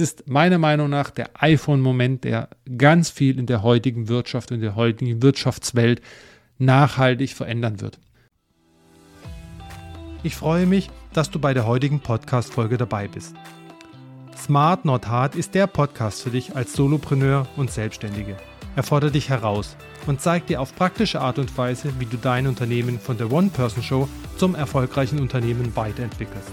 ist meiner Meinung nach der iPhone-Moment, der ganz viel in der heutigen Wirtschaft und der heutigen Wirtschaftswelt nachhaltig verändern wird. Ich freue mich, dass du bei der heutigen Podcast-Folge dabei bist. Smart Not Hard ist der Podcast für dich als Solopreneur und Selbstständige. Er fordert dich heraus und zeigt dir auf praktische Art und Weise, wie du dein Unternehmen von der One-Person-Show zum erfolgreichen Unternehmen weiterentwickelst.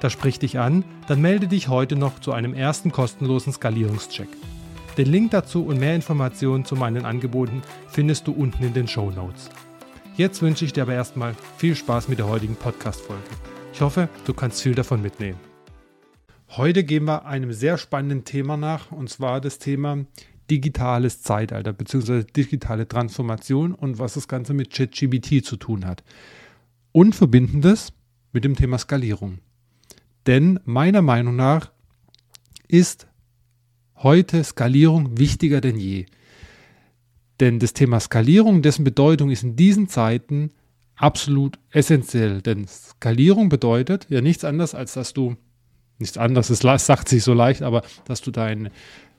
Das spricht dich an, dann melde dich heute noch zu einem ersten kostenlosen Skalierungscheck. Den Link dazu und mehr Informationen zu meinen Angeboten findest du unten in den Show Notes. Jetzt wünsche ich dir aber erstmal viel Spaß mit der heutigen Podcast-Folge. Ich hoffe, du kannst viel davon mitnehmen. Heute gehen wir einem sehr spannenden Thema nach, und zwar das Thema digitales Zeitalter bzw. digitale Transformation und was das Ganze mit ChatGBT zu tun hat. Und verbinden das mit dem Thema Skalierung. Denn meiner Meinung nach ist heute Skalierung wichtiger denn je. Denn das Thema Skalierung, dessen Bedeutung ist in diesen Zeiten absolut essentiell. Denn Skalierung bedeutet ja nichts anderes, als dass du, nichts anderes, es sagt sich so leicht, aber dass du dein,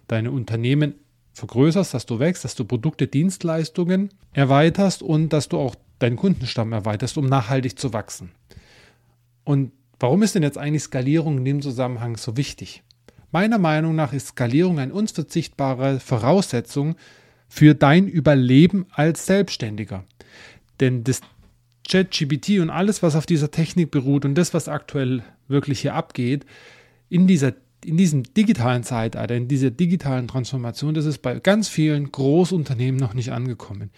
deine Unternehmen vergrößerst, dass du wächst, dass du Produkte, Dienstleistungen erweiterst und dass du auch deinen Kundenstamm erweiterst, um nachhaltig zu wachsen. Und Warum ist denn jetzt eigentlich Skalierung in dem Zusammenhang so wichtig? Meiner Meinung nach ist Skalierung eine unverzichtbare Voraussetzung für dein Überleben als Selbstständiger. Denn das ChatGPT und alles, was auf dieser Technik beruht und das, was aktuell wirklich hier abgeht, in, dieser, in diesem digitalen Zeitalter, in dieser digitalen Transformation, das ist bei ganz vielen Großunternehmen noch nicht angekommen.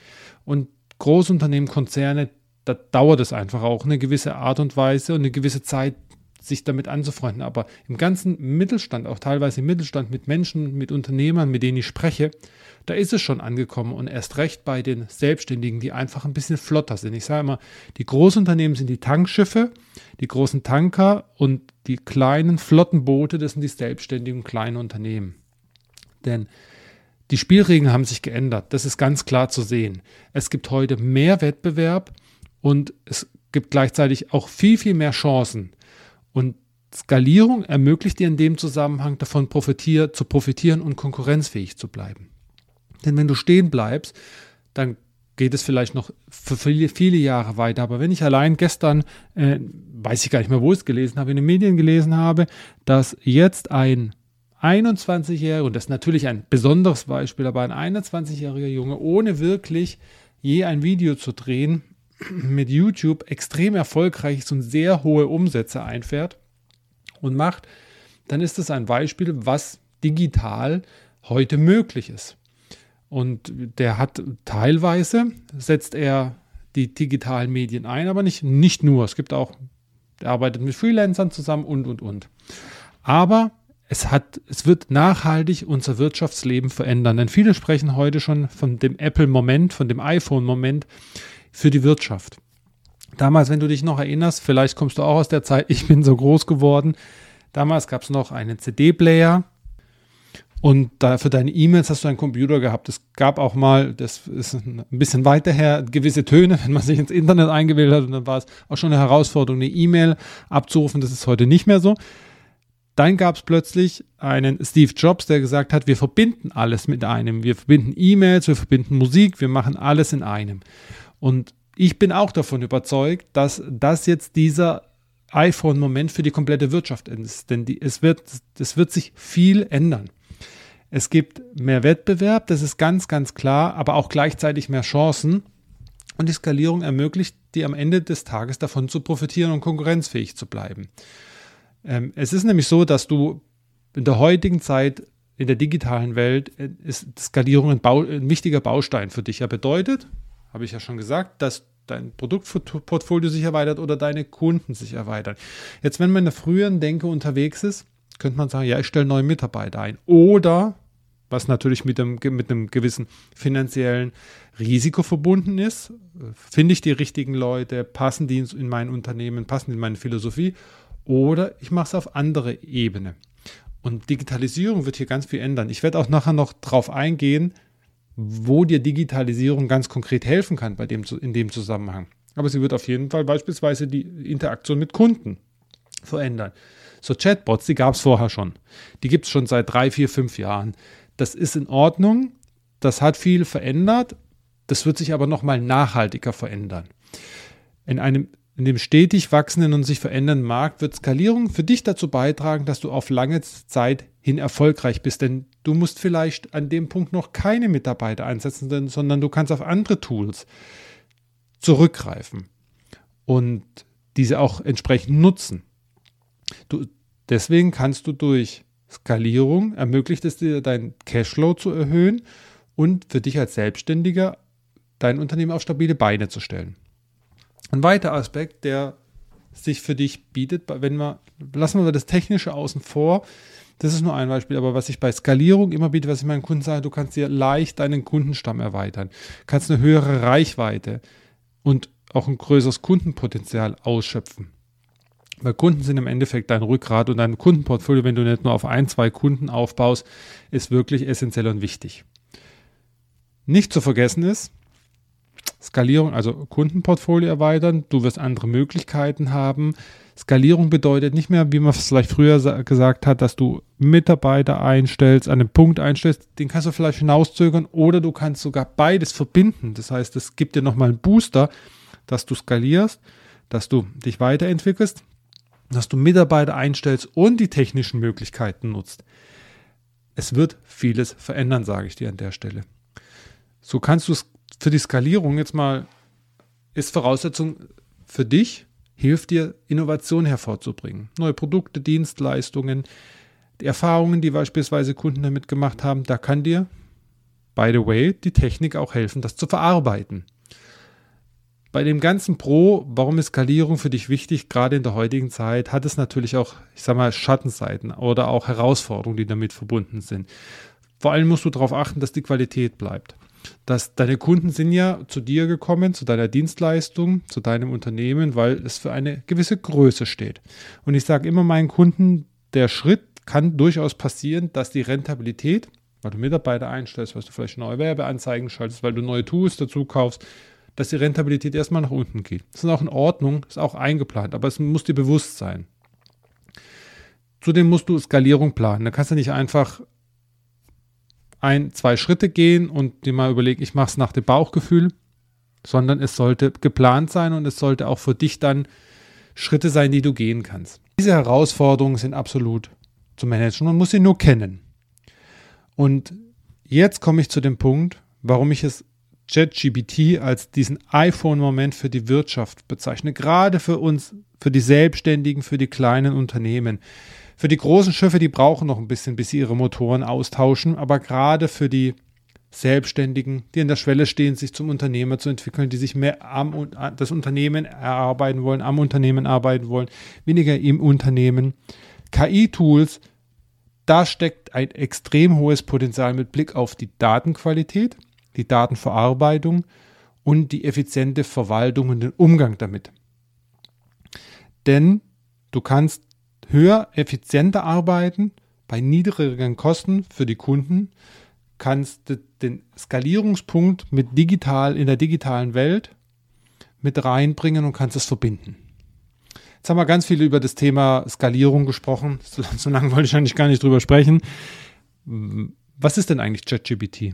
Und Großunternehmen, Konzerne, da dauert es einfach auch eine gewisse Art und Weise und eine gewisse Zeit, sich damit anzufreunden. Aber im ganzen Mittelstand, auch teilweise im Mittelstand mit Menschen, mit Unternehmern, mit denen ich spreche, da ist es schon angekommen und erst recht bei den Selbstständigen, die einfach ein bisschen flotter sind. Ich sage immer, die Großunternehmen sind die Tankschiffe, die großen Tanker und die kleinen flotten Boote, das sind die selbstständigen kleinen Unternehmen. Denn die Spielregeln haben sich geändert. Das ist ganz klar zu sehen. Es gibt heute mehr Wettbewerb und es gibt gleichzeitig auch viel, viel mehr Chancen. Und Skalierung ermöglicht dir in dem Zusammenhang davon profitier, zu profitieren und konkurrenzfähig zu bleiben. Denn wenn du stehen bleibst, dann geht es vielleicht noch für viele, viele Jahre weiter. Aber wenn ich allein gestern, äh, weiß ich gar nicht mehr, wo ich es gelesen habe, in den Medien gelesen habe, dass jetzt ein 21-Jähriger, und das ist natürlich ein besonderes Beispiel, aber ein 21-jähriger Junge, ohne wirklich je ein Video zu drehen, mit YouTube extrem erfolgreich ist und sehr hohe Umsätze einfährt und macht, dann ist es ein Beispiel, was digital heute möglich ist. Und der hat teilweise, setzt er die digitalen Medien ein, aber nicht, nicht nur. Es gibt auch, er arbeitet mit Freelancern zusammen und, und, und. Aber es hat, es wird nachhaltig unser Wirtschaftsleben verändern. Denn viele sprechen heute schon von dem Apple-Moment, von dem iPhone-Moment für die Wirtschaft. Damals, wenn du dich noch erinnerst, vielleicht kommst du auch aus der Zeit, ich bin so groß geworden. Damals gab es noch einen CD-Player und da für deine E-Mails hast du einen Computer gehabt. Es gab auch mal, das ist ein bisschen weiter her, gewisse Töne, wenn man sich ins Internet eingewählt hat und dann war es auch schon eine Herausforderung, eine E-Mail abzurufen. Das ist heute nicht mehr so. Dann gab es plötzlich einen Steve Jobs, der gesagt hat, wir verbinden alles mit einem. Wir verbinden E-Mails, wir verbinden Musik, wir machen alles in einem. Und ich bin auch davon überzeugt, dass das jetzt dieser iPhone-Moment für die komplette Wirtschaft ist. Denn die, es, wird, es wird sich viel ändern. Es gibt mehr Wettbewerb, das ist ganz, ganz klar, aber auch gleichzeitig mehr Chancen. Und die Skalierung ermöglicht dir am Ende des Tages davon zu profitieren und konkurrenzfähig zu bleiben. Ähm, es ist nämlich so, dass du in der heutigen Zeit in der digitalen Welt äh, ist Skalierung ein, ein wichtiger Baustein für dich. Er bedeutet, habe ich ja schon gesagt, dass dein Produktportfolio sich erweitert oder deine Kunden sich erweitern. Jetzt, wenn man in der früheren Denke unterwegs ist, könnte man sagen, ja, ich stelle neue Mitarbeiter ein. Oder, was natürlich mit einem, mit einem gewissen finanziellen Risiko verbunden ist, finde ich die richtigen Leute, passen die in mein Unternehmen, passen in meine Philosophie. Oder ich mache es auf andere Ebene. Und Digitalisierung wird hier ganz viel ändern. Ich werde auch nachher noch darauf eingehen, wo dir Digitalisierung ganz konkret helfen kann bei dem, in dem Zusammenhang. Aber sie wird auf jeden Fall beispielsweise die Interaktion mit Kunden verändern. So Chatbots, die gab es vorher schon. Die gibt es schon seit drei, vier, fünf Jahren. Das ist in Ordnung. Das hat viel verändert. Das wird sich aber nochmal nachhaltiger verändern. In einem in dem stetig wachsenden und sich verändernden Markt wird Skalierung für dich dazu beitragen, dass du auf lange Zeit hin erfolgreich bist. Denn du musst vielleicht an dem Punkt noch keine Mitarbeiter einsetzen, sondern du kannst auf andere Tools zurückgreifen und diese auch entsprechend nutzen. Du, deswegen kannst du durch Skalierung ermöglicht es dir, deinen Cashflow zu erhöhen und für dich als Selbstständiger dein Unternehmen auf stabile Beine zu stellen. Ein weiterer Aspekt, der sich für dich bietet, wenn wir, lassen wir das Technische außen vor, das ist nur ein Beispiel, aber was ich bei Skalierung immer biete, was ich meinen Kunden sage, du kannst dir leicht deinen Kundenstamm erweitern, kannst eine höhere Reichweite und auch ein größeres Kundenpotenzial ausschöpfen. Weil Kunden sind im Endeffekt dein Rückgrat und dein Kundenportfolio, wenn du nicht nur auf ein, zwei Kunden aufbaust, ist wirklich essentiell und wichtig. Nicht zu vergessen ist, Skalierung, also Kundenportfolio erweitern, du wirst andere Möglichkeiten haben. Skalierung bedeutet nicht mehr, wie man es vielleicht früher gesagt hat, dass du Mitarbeiter einstellst, an einen Punkt einstellst, den kannst du vielleicht hinauszögern oder du kannst sogar beides verbinden. Das heißt, es gibt dir nochmal einen Booster, dass du skalierst, dass du dich weiterentwickelst, dass du Mitarbeiter einstellst und die technischen Möglichkeiten nutzt. Es wird vieles verändern, sage ich dir an der Stelle. So kannst du es für die Skalierung jetzt mal, ist Voraussetzung für dich, hilft dir, Innovation hervorzubringen. Neue Produkte, Dienstleistungen, die Erfahrungen, die beispielsweise Kunden damit gemacht haben, da kann dir, by the way, die Technik auch helfen, das zu verarbeiten. Bei dem ganzen Pro, warum ist Skalierung für dich wichtig, gerade in der heutigen Zeit, hat es natürlich auch, ich sag mal, Schattenseiten oder auch Herausforderungen, die damit verbunden sind. Vor allem musst du darauf achten, dass die Qualität bleibt dass deine Kunden sind ja zu dir gekommen, zu deiner Dienstleistung, zu deinem Unternehmen, weil es für eine gewisse Größe steht. Und ich sage immer meinen Kunden, der Schritt kann durchaus passieren, dass die Rentabilität, weil du Mitarbeiter einstellst, weil du vielleicht neue Werbeanzeigen schaltest, weil du neue Tools dazu kaufst, dass die Rentabilität erstmal nach unten geht. Das ist auch in Ordnung, ist auch eingeplant, aber es muss dir bewusst sein. Zudem musst du Skalierung planen. Da kannst du nicht einfach ein, zwei Schritte gehen und dir mal überlegen, ich mache es nach dem Bauchgefühl, sondern es sollte geplant sein und es sollte auch für dich dann Schritte sein, die du gehen kannst. Diese Herausforderungen sind absolut zu managen. Man muss sie nur kennen. Und jetzt komme ich zu dem Punkt, warum ich es ChatGPT als diesen iPhone-Moment für die Wirtschaft bezeichne. Gerade für uns, für die Selbstständigen, für die kleinen Unternehmen. Für die großen Schiffe, die brauchen noch ein bisschen, bis sie ihre Motoren austauschen, aber gerade für die Selbstständigen, die an der Schwelle stehen, sich zum Unternehmer zu entwickeln, die sich mehr am das Unternehmen erarbeiten wollen, am Unternehmen arbeiten wollen, weniger im Unternehmen. KI-Tools, da steckt ein extrem hohes Potenzial mit Blick auf die Datenqualität, die Datenverarbeitung und die effiziente Verwaltung und den Umgang damit. Denn du kannst höher, effizienter arbeiten, bei niedrigeren Kosten für die Kunden, kannst du den Skalierungspunkt mit digital in der digitalen Welt mit reinbringen und kannst es verbinden. Jetzt haben wir ganz viel über das Thema Skalierung gesprochen. So, so lange wollte ich eigentlich gar nicht drüber sprechen. Was ist denn eigentlich ChatGPT?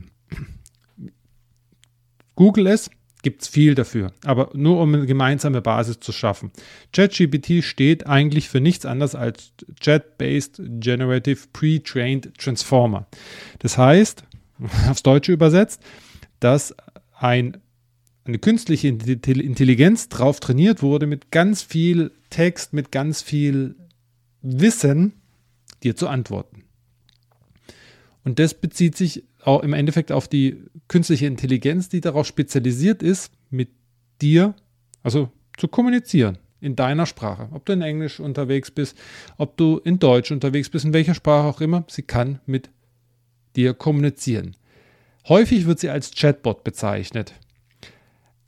Google es, gibt es viel dafür, aber nur um eine gemeinsame Basis zu schaffen. ChatGPT steht eigentlich für nichts anderes als Chat-Based Generative Pre-Trained Transformer. Das heißt, aufs Deutsche übersetzt, dass ein, eine künstliche Intelligenz drauf trainiert wurde mit ganz viel Text, mit ganz viel Wissen, dir zu antworten. Und das bezieht sich auch im Endeffekt auf die künstliche Intelligenz, die darauf spezialisiert ist, mit dir, also zu kommunizieren, in deiner Sprache. Ob du in Englisch unterwegs bist, ob du in Deutsch unterwegs bist, in welcher Sprache auch immer, sie kann mit dir kommunizieren. Häufig wird sie als Chatbot bezeichnet.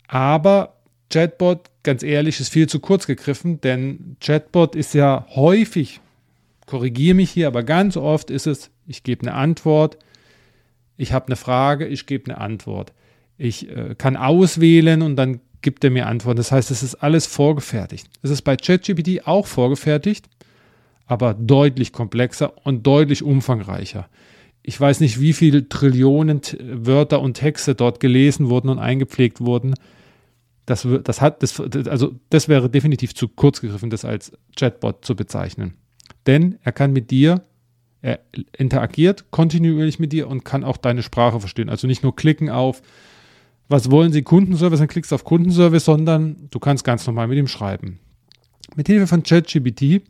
Aber Chatbot, ganz ehrlich, ist viel zu kurz gegriffen, denn Chatbot ist ja häufig, korrigiere mich hier, aber ganz oft ist es, ich gebe eine Antwort, ich habe eine Frage, ich gebe eine Antwort. Ich äh, kann auswählen und dann gibt er mir Antworten. Das heißt, es ist alles vorgefertigt. Es ist bei ChatGPT auch vorgefertigt, aber deutlich komplexer und deutlich umfangreicher. Ich weiß nicht, wie viele Trillionen Wörter und Texte dort gelesen wurden und eingepflegt wurden. Das, das, hat, das, also das wäre definitiv zu kurz gegriffen, das als Chatbot zu bezeichnen. Denn er kann mit dir, er interagiert kontinuierlich mit dir und kann auch deine Sprache verstehen. Also nicht nur klicken auf, was wollen Sie Kundenservice, dann klickst du auf Kundenservice, sondern du kannst ganz normal mit ihm schreiben. Mit Hilfe von ChatGPT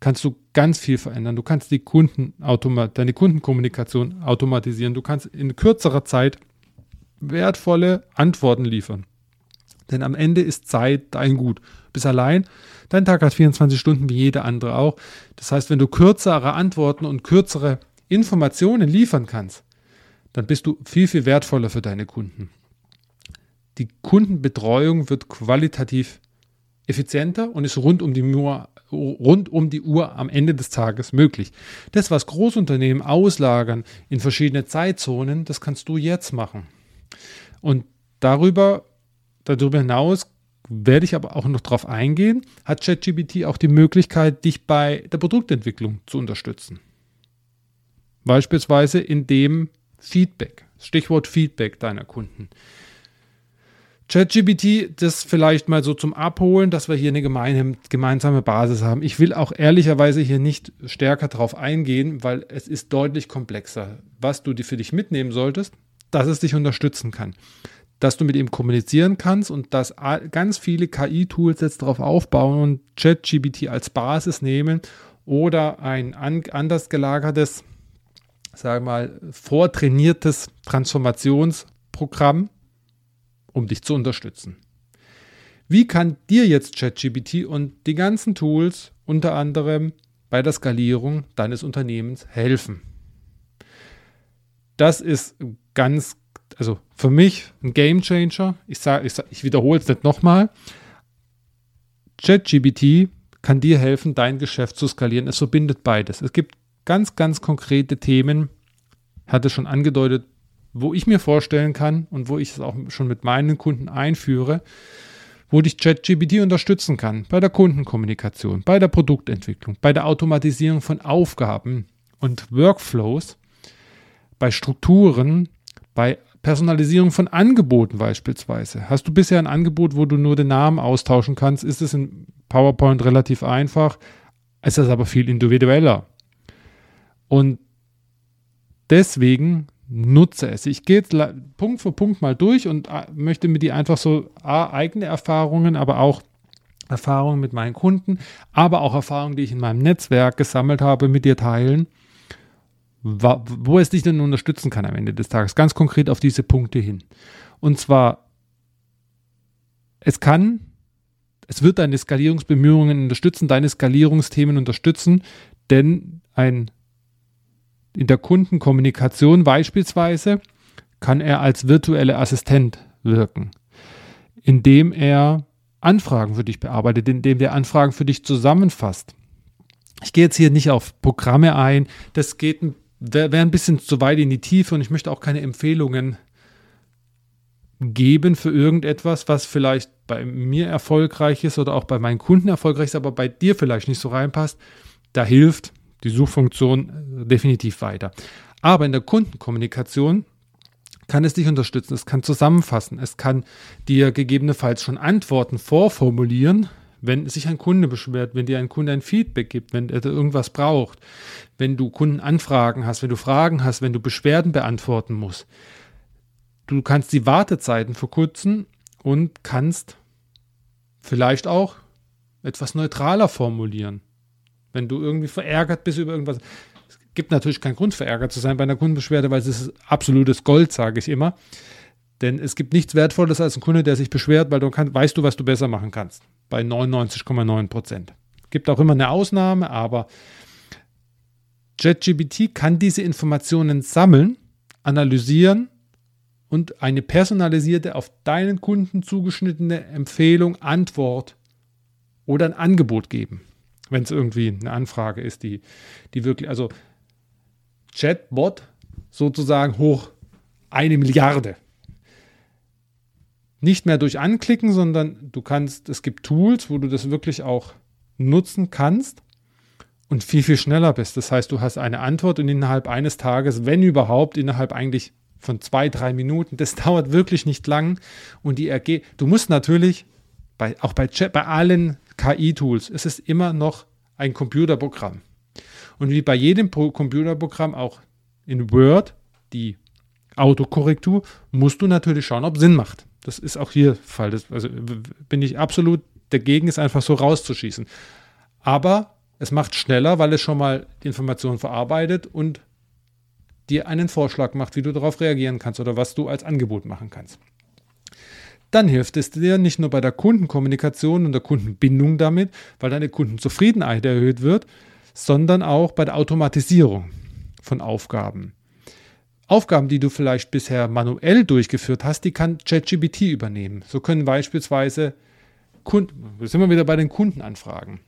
kannst du ganz viel verändern. Du kannst die Kunden deine Kundenkommunikation automatisieren. Du kannst in kürzerer Zeit wertvolle Antworten liefern. Denn am Ende ist Zeit dein Gut. Bis allein, dein Tag hat 24 Stunden wie jeder andere auch. Das heißt, wenn du kürzere Antworten und kürzere Informationen liefern kannst, dann bist du viel, viel wertvoller für deine Kunden. Die Kundenbetreuung wird qualitativ effizienter und ist rund um die Uhr rund um die Uhr am Ende des Tages möglich. Das, was Großunternehmen auslagern in verschiedene Zeitzonen, das kannst du jetzt machen. Und darüber, darüber hinaus werde ich aber auch noch darauf eingehen, hat ChatGPT auch die Möglichkeit, dich bei der Produktentwicklung zu unterstützen. Beispielsweise in dem Feedback, Stichwort Feedback deiner Kunden. ChatGPT, das vielleicht mal so zum Abholen, dass wir hier eine gemeinsame Basis haben. Ich will auch ehrlicherweise hier nicht stärker darauf eingehen, weil es ist deutlich komplexer. Was du für dich mitnehmen solltest, dass es dich unterstützen kann. Dass du mit ihm kommunizieren kannst und dass ganz viele KI-Tools jetzt darauf aufbauen und ChatGPT als Basis nehmen oder ein anders gelagertes, sagen wir mal, vortrainiertes Transformationsprogramm um dich zu unterstützen. Wie kann dir jetzt ChatGPT und die ganzen Tools unter anderem bei der Skalierung deines Unternehmens helfen? Das ist ganz, also für mich ein Game Changer. Ich, sag, ich, sag, ich wiederhole es nicht nochmal. ChatGPT kann dir helfen, dein Geschäft zu skalieren. Es verbindet beides. Es gibt ganz, ganz konkrete Themen, hatte schon angedeutet, wo ich mir vorstellen kann und wo ich es auch schon mit meinen Kunden einführe, wo dich ChatGPT unterstützen kann bei der Kundenkommunikation, bei der Produktentwicklung, bei der Automatisierung von Aufgaben und Workflows, bei Strukturen, bei Personalisierung von Angeboten beispielsweise. Hast du bisher ein Angebot, wo du nur den Namen austauschen kannst, ist es in PowerPoint relativ einfach, ist es aber viel individueller. Und deswegen nutze es. Ich gehe jetzt Punkt für Punkt mal durch und äh, möchte mit dir einfach so A, eigene Erfahrungen, aber auch Erfahrungen mit meinen Kunden, aber auch Erfahrungen, die ich in meinem Netzwerk gesammelt habe, mit dir teilen, wo es dich denn unterstützen kann am Ende des Tages. Ganz konkret auf diese Punkte hin. Und zwar, es kann, es wird deine Skalierungsbemühungen unterstützen, deine Skalierungsthemen unterstützen, denn ein in der Kundenkommunikation beispielsweise kann er als virtuelle Assistent wirken, indem er Anfragen für dich bearbeitet, indem der Anfragen für dich zusammenfasst. Ich gehe jetzt hier nicht auf Programme ein, das geht wäre ein bisschen zu weit in die Tiefe und ich möchte auch keine Empfehlungen geben für irgendetwas, was vielleicht bei mir erfolgreich ist oder auch bei meinen Kunden erfolgreich ist, aber bei dir vielleicht nicht so reinpasst. Da hilft die Suchfunktion äh, definitiv weiter. Aber in der Kundenkommunikation kann es dich unterstützen, es kann zusammenfassen, es kann dir gegebenenfalls schon Antworten vorformulieren, wenn sich ein Kunde beschwert, wenn dir ein Kunde ein Feedback gibt, wenn er irgendwas braucht, wenn du Kundenanfragen hast, wenn du Fragen hast, wenn du Beschwerden beantworten musst. Du kannst die Wartezeiten verkürzen und kannst vielleicht auch etwas neutraler formulieren. Wenn du irgendwie verärgert bist über irgendwas. Es gibt natürlich keinen Grund, verärgert zu sein bei einer Kundenbeschwerde, weil es ist absolutes Gold, sage ich immer. Denn es gibt nichts Wertvolles als ein Kunde, der sich beschwert, weil du kann, weißt du, was du besser machen kannst. Bei 99,9 Prozent. Gibt auch immer eine Ausnahme, aber JetGBT kann diese Informationen sammeln, analysieren und eine personalisierte, auf deinen Kunden zugeschnittene Empfehlung, Antwort oder ein Angebot geben. Wenn es irgendwie eine Anfrage ist, die, die wirklich, also Chatbot sozusagen hoch eine Milliarde. Nicht mehr durch Anklicken, sondern du kannst, es gibt Tools, wo du das wirklich auch nutzen kannst und viel, viel schneller bist. Das heißt, du hast eine Antwort und innerhalb eines Tages, wenn überhaupt, innerhalb eigentlich von zwei, drei Minuten, das dauert wirklich nicht lang und die erge du musst natürlich, bei, auch bei, bei allen KI-Tools, es ist immer noch ein Computerprogramm. Und wie bei jedem Pro Computerprogramm auch in Word, die Autokorrektur, musst du natürlich schauen, ob Sinn macht. Das ist auch hier Fall. Das, also bin ich absolut dagegen, es einfach so rauszuschießen. Aber es macht schneller, weil es schon mal die Information verarbeitet und dir einen Vorschlag macht, wie du darauf reagieren kannst oder was du als Angebot machen kannst. Dann hilft es dir nicht nur bei der Kundenkommunikation und der Kundenbindung damit, weil deine Kundenzufriedenheit erhöht wird, sondern auch bei der Automatisierung von Aufgaben. Aufgaben, die du vielleicht bisher manuell durchgeführt hast, die kann ChatGPT übernehmen. So können beispielsweise Kunden, sind wir wieder bei den Kundenanfragen.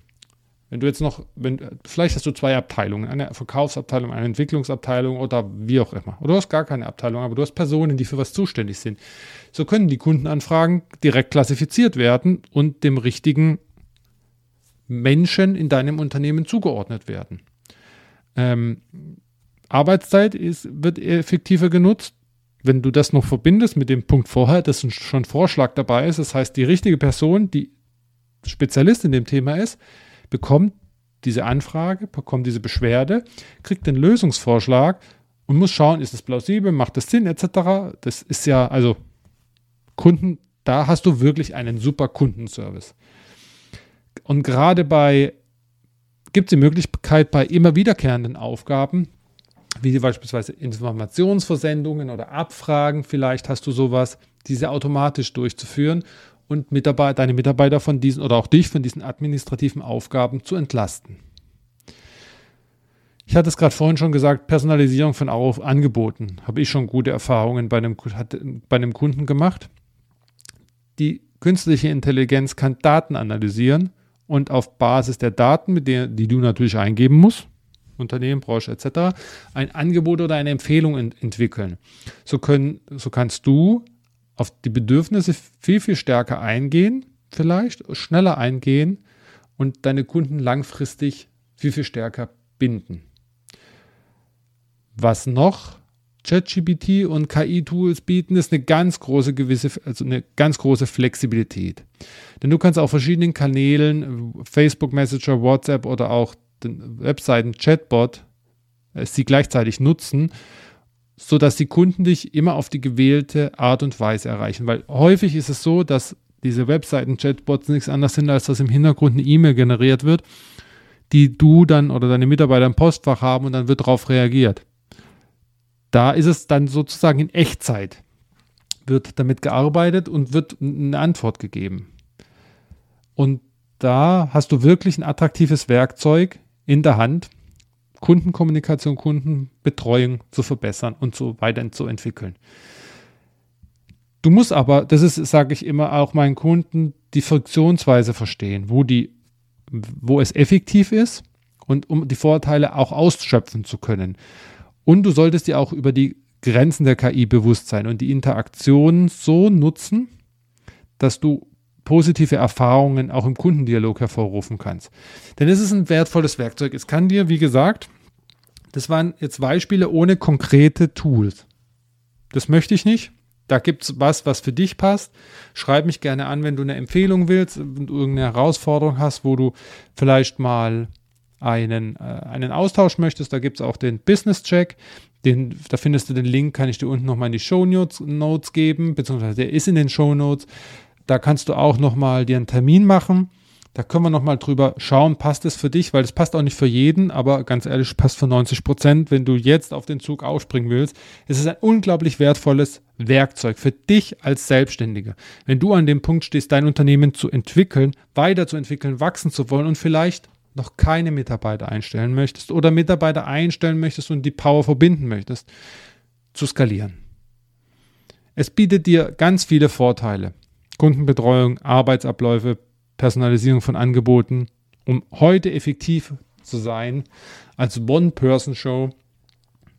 Wenn du jetzt noch, wenn, vielleicht hast du zwei Abteilungen, eine Verkaufsabteilung, eine Entwicklungsabteilung oder wie auch immer. Oder du hast gar keine Abteilung, aber du hast Personen, die für was zuständig sind. So können die Kundenanfragen direkt klassifiziert werden und dem richtigen Menschen in deinem Unternehmen zugeordnet werden. Ähm, Arbeitszeit ist, wird effektiver genutzt. Wenn du das noch verbindest mit dem Punkt vorher, dass schon Vorschlag dabei ist, das heißt, die richtige Person, die Spezialist in dem Thema ist, bekommt diese Anfrage, bekommt diese Beschwerde, kriegt den Lösungsvorschlag und muss schauen, ist es plausibel, macht es Sinn, etc. Das ist ja, also Kunden, da hast du wirklich einen super Kundenservice. Und gerade bei, gibt es die Möglichkeit, bei immer wiederkehrenden Aufgaben, wie beispielsweise Informationsversendungen oder Abfragen, vielleicht hast du sowas, diese automatisch durchzuführen und Mitarbeiter, deine Mitarbeiter von diesen oder auch dich von diesen administrativen Aufgaben zu entlasten. Ich hatte es gerade vorhin schon gesagt, Personalisierung von Angeboten. Habe ich schon gute Erfahrungen bei einem, bei einem Kunden gemacht. Die künstliche Intelligenz kann Daten analysieren und auf Basis der Daten, mit der, die du natürlich eingeben musst, Unternehmen, Branche etc., ein Angebot oder eine Empfehlung ent entwickeln. So, können, so kannst du auf die Bedürfnisse viel, viel stärker eingehen, vielleicht schneller eingehen und deine Kunden langfristig viel, viel stärker binden. Was noch ChatGPT und KI-Tools bieten, ist eine ganz große gewisse, also eine ganz große Flexibilität. Denn du kannst auf verschiedenen Kanälen, Facebook Messenger, WhatsApp oder auch den Webseiten Chatbot, äh, sie gleichzeitig nutzen sodass die Kunden dich immer auf die gewählte Art und Weise erreichen. Weil häufig ist es so, dass diese Webseiten-Chatbots nichts anderes sind, als dass im Hintergrund eine E-Mail generiert wird, die du dann oder deine Mitarbeiter im Postfach haben und dann wird darauf reagiert. Da ist es dann sozusagen in Echtzeit, wird damit gearbeitet und wird eine Antwort gegeben. Und da hast du wirklich ein attraktives Werkzeug in der Hand, Kundenkommunikation, Kundenbetreuung zu verbessern und so weiterzuentwickeln. Du musst aber, das ist, sage ich immer, auch meinen Kunden die Funktionsweise verstehen, wo, die, wo es effektiv ist und um die Vorteile auch ausschöpfen zu können. Und du solltest dir auch über die Grenzen der KI bewusst sein und die Interaktion so nutzen, dass du positive Erfahrungen auch im Kundendialog hervorrufen kannst. Denn es ist ein wertvolles Werkzeug. Es kann dir, wie gesagt, das waren jetzt Beispiele ohne konkrete Tools. Das möchte ich nicht. Da gibt es was, was für dich passt. Schreib mich gerne an, wenn du eine Empfehlung willst, du irgendeine Herausforderung hast, wo du vielleicht mal einen, äh, einen Austausch möchtest. Da gibt es auch den Business Check. Den, da findest du den Link, kann ich dir unten nochmal in die Show Notes geben, beziehungsweise der ist in den Show Notes. Da kannst du auch nochmal dir einen Termin machen. Da können wir nochmal drüber schauen, passt es für dich, weil es passt auch nicht für jeden, aber ganz ehrlich, passt für 90 Prozent. Wenn du jetzt auf den Zug aufspringen willst, ist es ein unglaublich wertvolles Werkzeug für dich als Selbstständiger. Wenn du an dem Punkt stehst, dein Unternehmen zu entwickeln, weiterzuentwickeln, wachsen zu wollen und vielleicht noch keine Mitarbeiter einstellen möchtest oder Mitarbeiter einstellen möchtest und die Power verbinden möchtest, zu skalieren. Es bietet dir ganz viele Vorteile. Kundenbetreuung, Arbeitsabläufe, Personalisierung von Angeboten, um heute effektiv zu sein, als One-Person-Show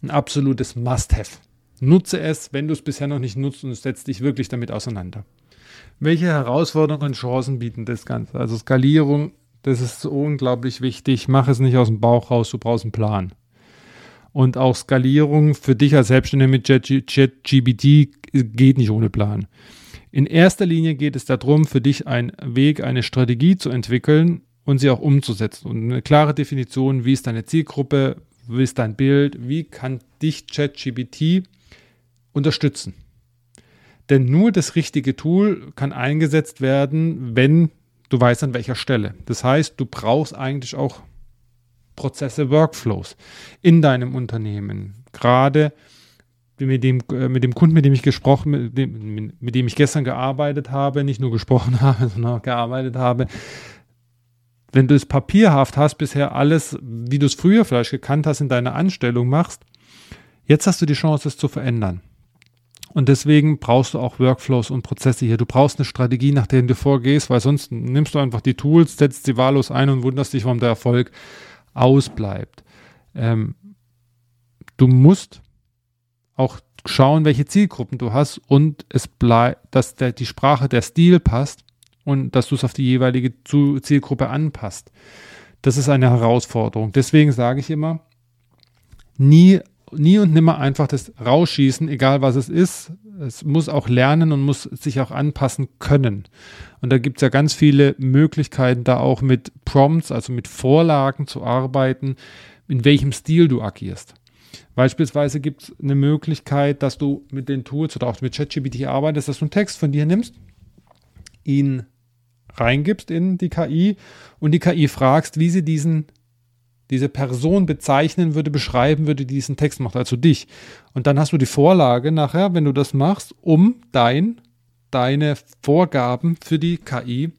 ein absolutes Must-Have. Nutze es, wenn du es bisher noch nicht nutzt und setz dich wirklich damit auseinander. Welche Herausforderungen und Chancen bieten das Ganze? Also Skalierung, das ist unglaublich wichtig. Mach es nicht aus dem Bauch raus, du brauchst einen Plan. Und auch Skalierung für dich als Selbstständiger mit ChatGBT geht nicht ohne Plan. In erster Linie geht es darum, für dich einen Weg, eine Strategie zu entwickeln und sie auch umzusetzen. Und eine klare Definition, wie ist deine Zielgruppe, wie ist dein Bild, wie kann dich ChatGPT unterstützen. Denn nur das richtige Tool kann eingesetzt werden, wenn du weißt, an welcher Stelle. Das heißt, du brauchst eigentlich auch Prozesse, Workflows in deinem Unternehmen. Gerade mit dem, äh, mit dem Kunden, mit dem ich gesprochen, mit dem, mit dem ich gestern gearbeitet habe, nicht nur gesprochen habe, sondern auch gearbeitet habe, wenn du es papierhaft hast, bisher alles, wie du es früher vielleicht gekannt hast, in deiner Anstellung machst, jetzt hast du die Chance, es zu verändern. Und deswegen brauchst du auch Workflows und Prozesse hier. Du brauchst eine Strategie, nach der du vorgehst, weil sonst nimmst du einfach die Tools, setzt sie wahllos ein und wunderst dich, warum der Erfolg ausbleibt. Ähm, du musst auch schauen, welche Zielgruppen du hast und es bleibt, dass der, die Sprache, der Stil passt und dass du es auf die jeweilige Zielgruppe anpasst. Das ist eine Herausforderung. Deswegen sage ich immer, nie, nie und nimmer einfach das rausschießen, egal was es ist. Es muss auch lernen und muss sich auch anpassen können. Und da gibt es ja ganz viele Möglichkeiten, da auch mit Prompts, also mit Vorlagen zu arbeiten, in welchem Stil du agierst. Beispielsweise gibt es eine Möglichkeit, dass du mit den Tools oder auch mit ChatGPT arbeitest, dass du einen Text von dir nimmst, ihn reingibst in die KI und die KI fragst, wie sie diesen, diese Person bezeichnen würde, beschreiben würde, die diesen Text macht, also dich. Und dann hast du die Vorlage nachher, wenn du das machst, um dein, deine Vorgaben für die KI,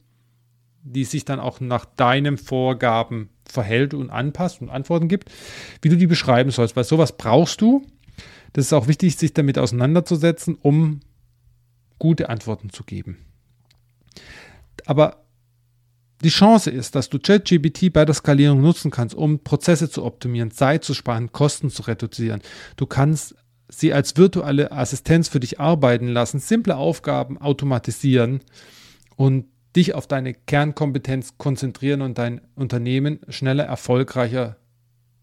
die sich dann auch nach deinen Vorgaben verhält und anpasst und Antworten gibt, wie du die beschreiben sollst. Weil sowas brauchst du. Das ist auch wichtig, sich damit auseinanderzusetzen, um gute Antworten zu geben. Aber die Chance ist, dass du ChatGPT bei der Skalierung nutzen kannst, um Prozesse zu optimieren, Zeit zu sparen, Kosten zu reduzieren. Du kannst sie als virtuelle Assistenz für dich arbeiten lassen, simple Aufgaben automatisieren und dich auf deine Kernkompetenz konzentrieren und dein Unternehmen schneller, erfolgreicher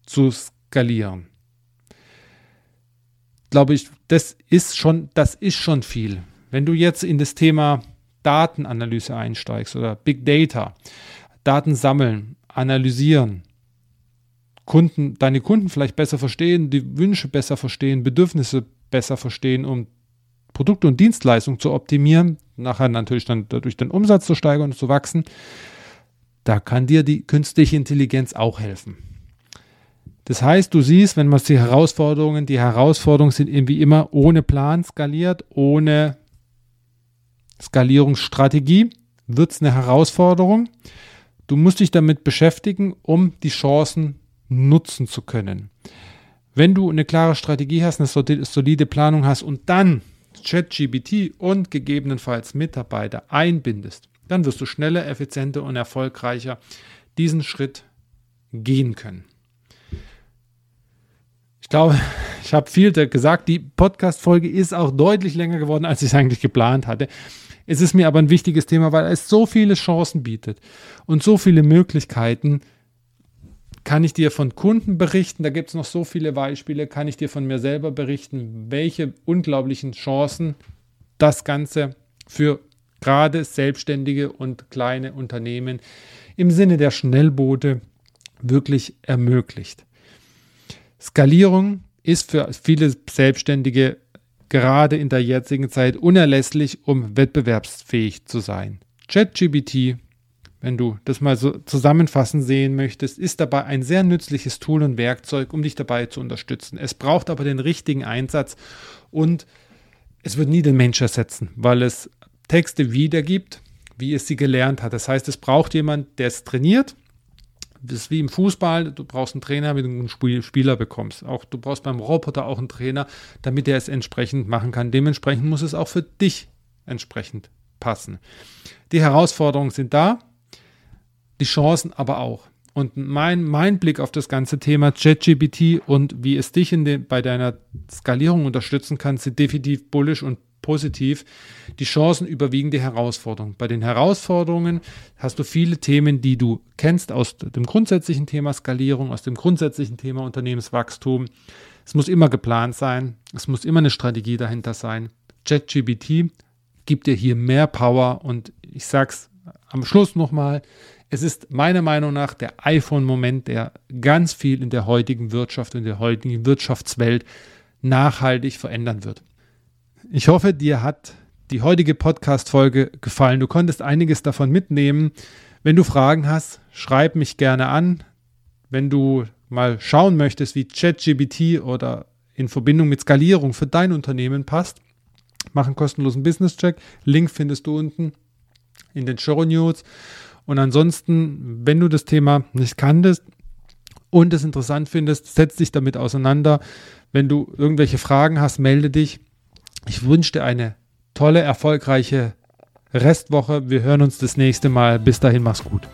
zu skalieren. Glaube ich, das ist schon, das ist schon viel. Wenn du jetzt in das Thema Datenanalyse einsteigst oder Big Data, Daten sammeln, analysieren, Kunden, deine Kunden vielleicht besser verstehen, die Wünsche besser verstehen, Bedürfnisse besser verstehen, um Produkte und Dienstleistungen zu optimieren, nachher natürlich dann dadurch den Umsatz zu steigern und zu wachsen, da kann dir die künstliche Intelligenz auch helfen. Das heißt, du siehst, wenn man die Herausforderungen, die Herausforderungen sind irgendwie immer ohne Plan skaliert, ohne Skalierungsstrategie, wird es eine Herausforderung. Du musst dich damit beschäftigen, um die Chancen nutzen zu können. Wenn du eine klare Strategie hast, eine solide Planung hast und dann ChatGBT und gegebenenfalls Mitarbeiter einbindest, dann wirst du schneller, effizienter und erfolgreicher diesen Schritt gehen können. Ich glaube, ich habe viel gesagt. Die Podcast-Folge ist auch deutlich länger geworden, als ich es eigentlich geplant hatte. Es ist mir aber ein wichtiges Thema, weil es so viele Chancen bietet und so viele Möglichkeiten, kann ich dir von Kunden berichten, da gibt es noch so viele Beispiele, kann ich dir von mir selber berichten, welche unglaublichen Chancen das Ganze für gerade selbstständige und kleine Unternehmen im Sinne der Schnellboote wirklich ermöglicht. Skalierung ist für viele Selbstständige gerade in der jetzigen Zeit unerlässlich, um wettbewerbsfähig zu sein. ChatGPT wenn du das mal so zusammenfassend sehen möchtest, ist dabei ein sehr nützliches Tool und Werkzeug, um dich dabei zu unterstützen. Es braucht aber den richtigen Einsatz und es wird nie den Mensch ersetzen, weil es Texte wiedergibt, wie es sie gelernt hat. Das heißt, es braucht jemand, der es trainiert. Das ist wie im Fußball, du brauchst einen Trainer, wenn du einen Spieler bekommst. Auch du brauchst beim Roboter auch einen Trainer, damit er es entsprechend machen kann. Dementsprechend muss es auch für dich entsprechend passen. Die Herausforderungen sind da, die Chancen aber auch. Und mein, mein Blick auf das ganze Thema ChatGPT und wie es dich in den, bei deiner Skalierung unterstützen kann, sind definitiv bullish und positiv. Die Chancen überwiegen die Herausforderungen. Bei den Herausforderungen hast du viele Themen, die du kennst aus dem grundsätzlichen Thema Skalierung, aus dem grundsätzlichen Thema Unternehmenswachstum. Es muss immer geplant sein. Es muss immer eine Strategie dahinter sein. ChatGPT gibt dir hier mehr Power und ich sag's am Schluss nochmal, es ist meiner Meinung nach der iPhone-Moment, der ganz viel in der heutigen Wirtschaft, in der heutigen Wirtschaftswelt nachhaltig verändern wird. Ich hoffe, dir hat die heutige Podcast-Folge gefallen. Du konntest einiges davon mitnehmen. Wenn du Fragen hast, schreib mich gerne an. Wenn du mal schauen möchtest, wie ChatGBT oder in Verbindung mit Skalierung für dein Unternehmen passt, mach einen kostenlosen Business-Check. Link findest du unten in den Show Notes. Und ansonsten, wenn du das Thema nicht kanntest und es interessant findest, setz dich damit auseinander. Wenn du irgendwelche Fragen hast, melde dich. Ich wünsche dir eine tolle, erfolgreiche Restwoche. Wir hören uns das nächste Mal. Bis dahin, mach's gut.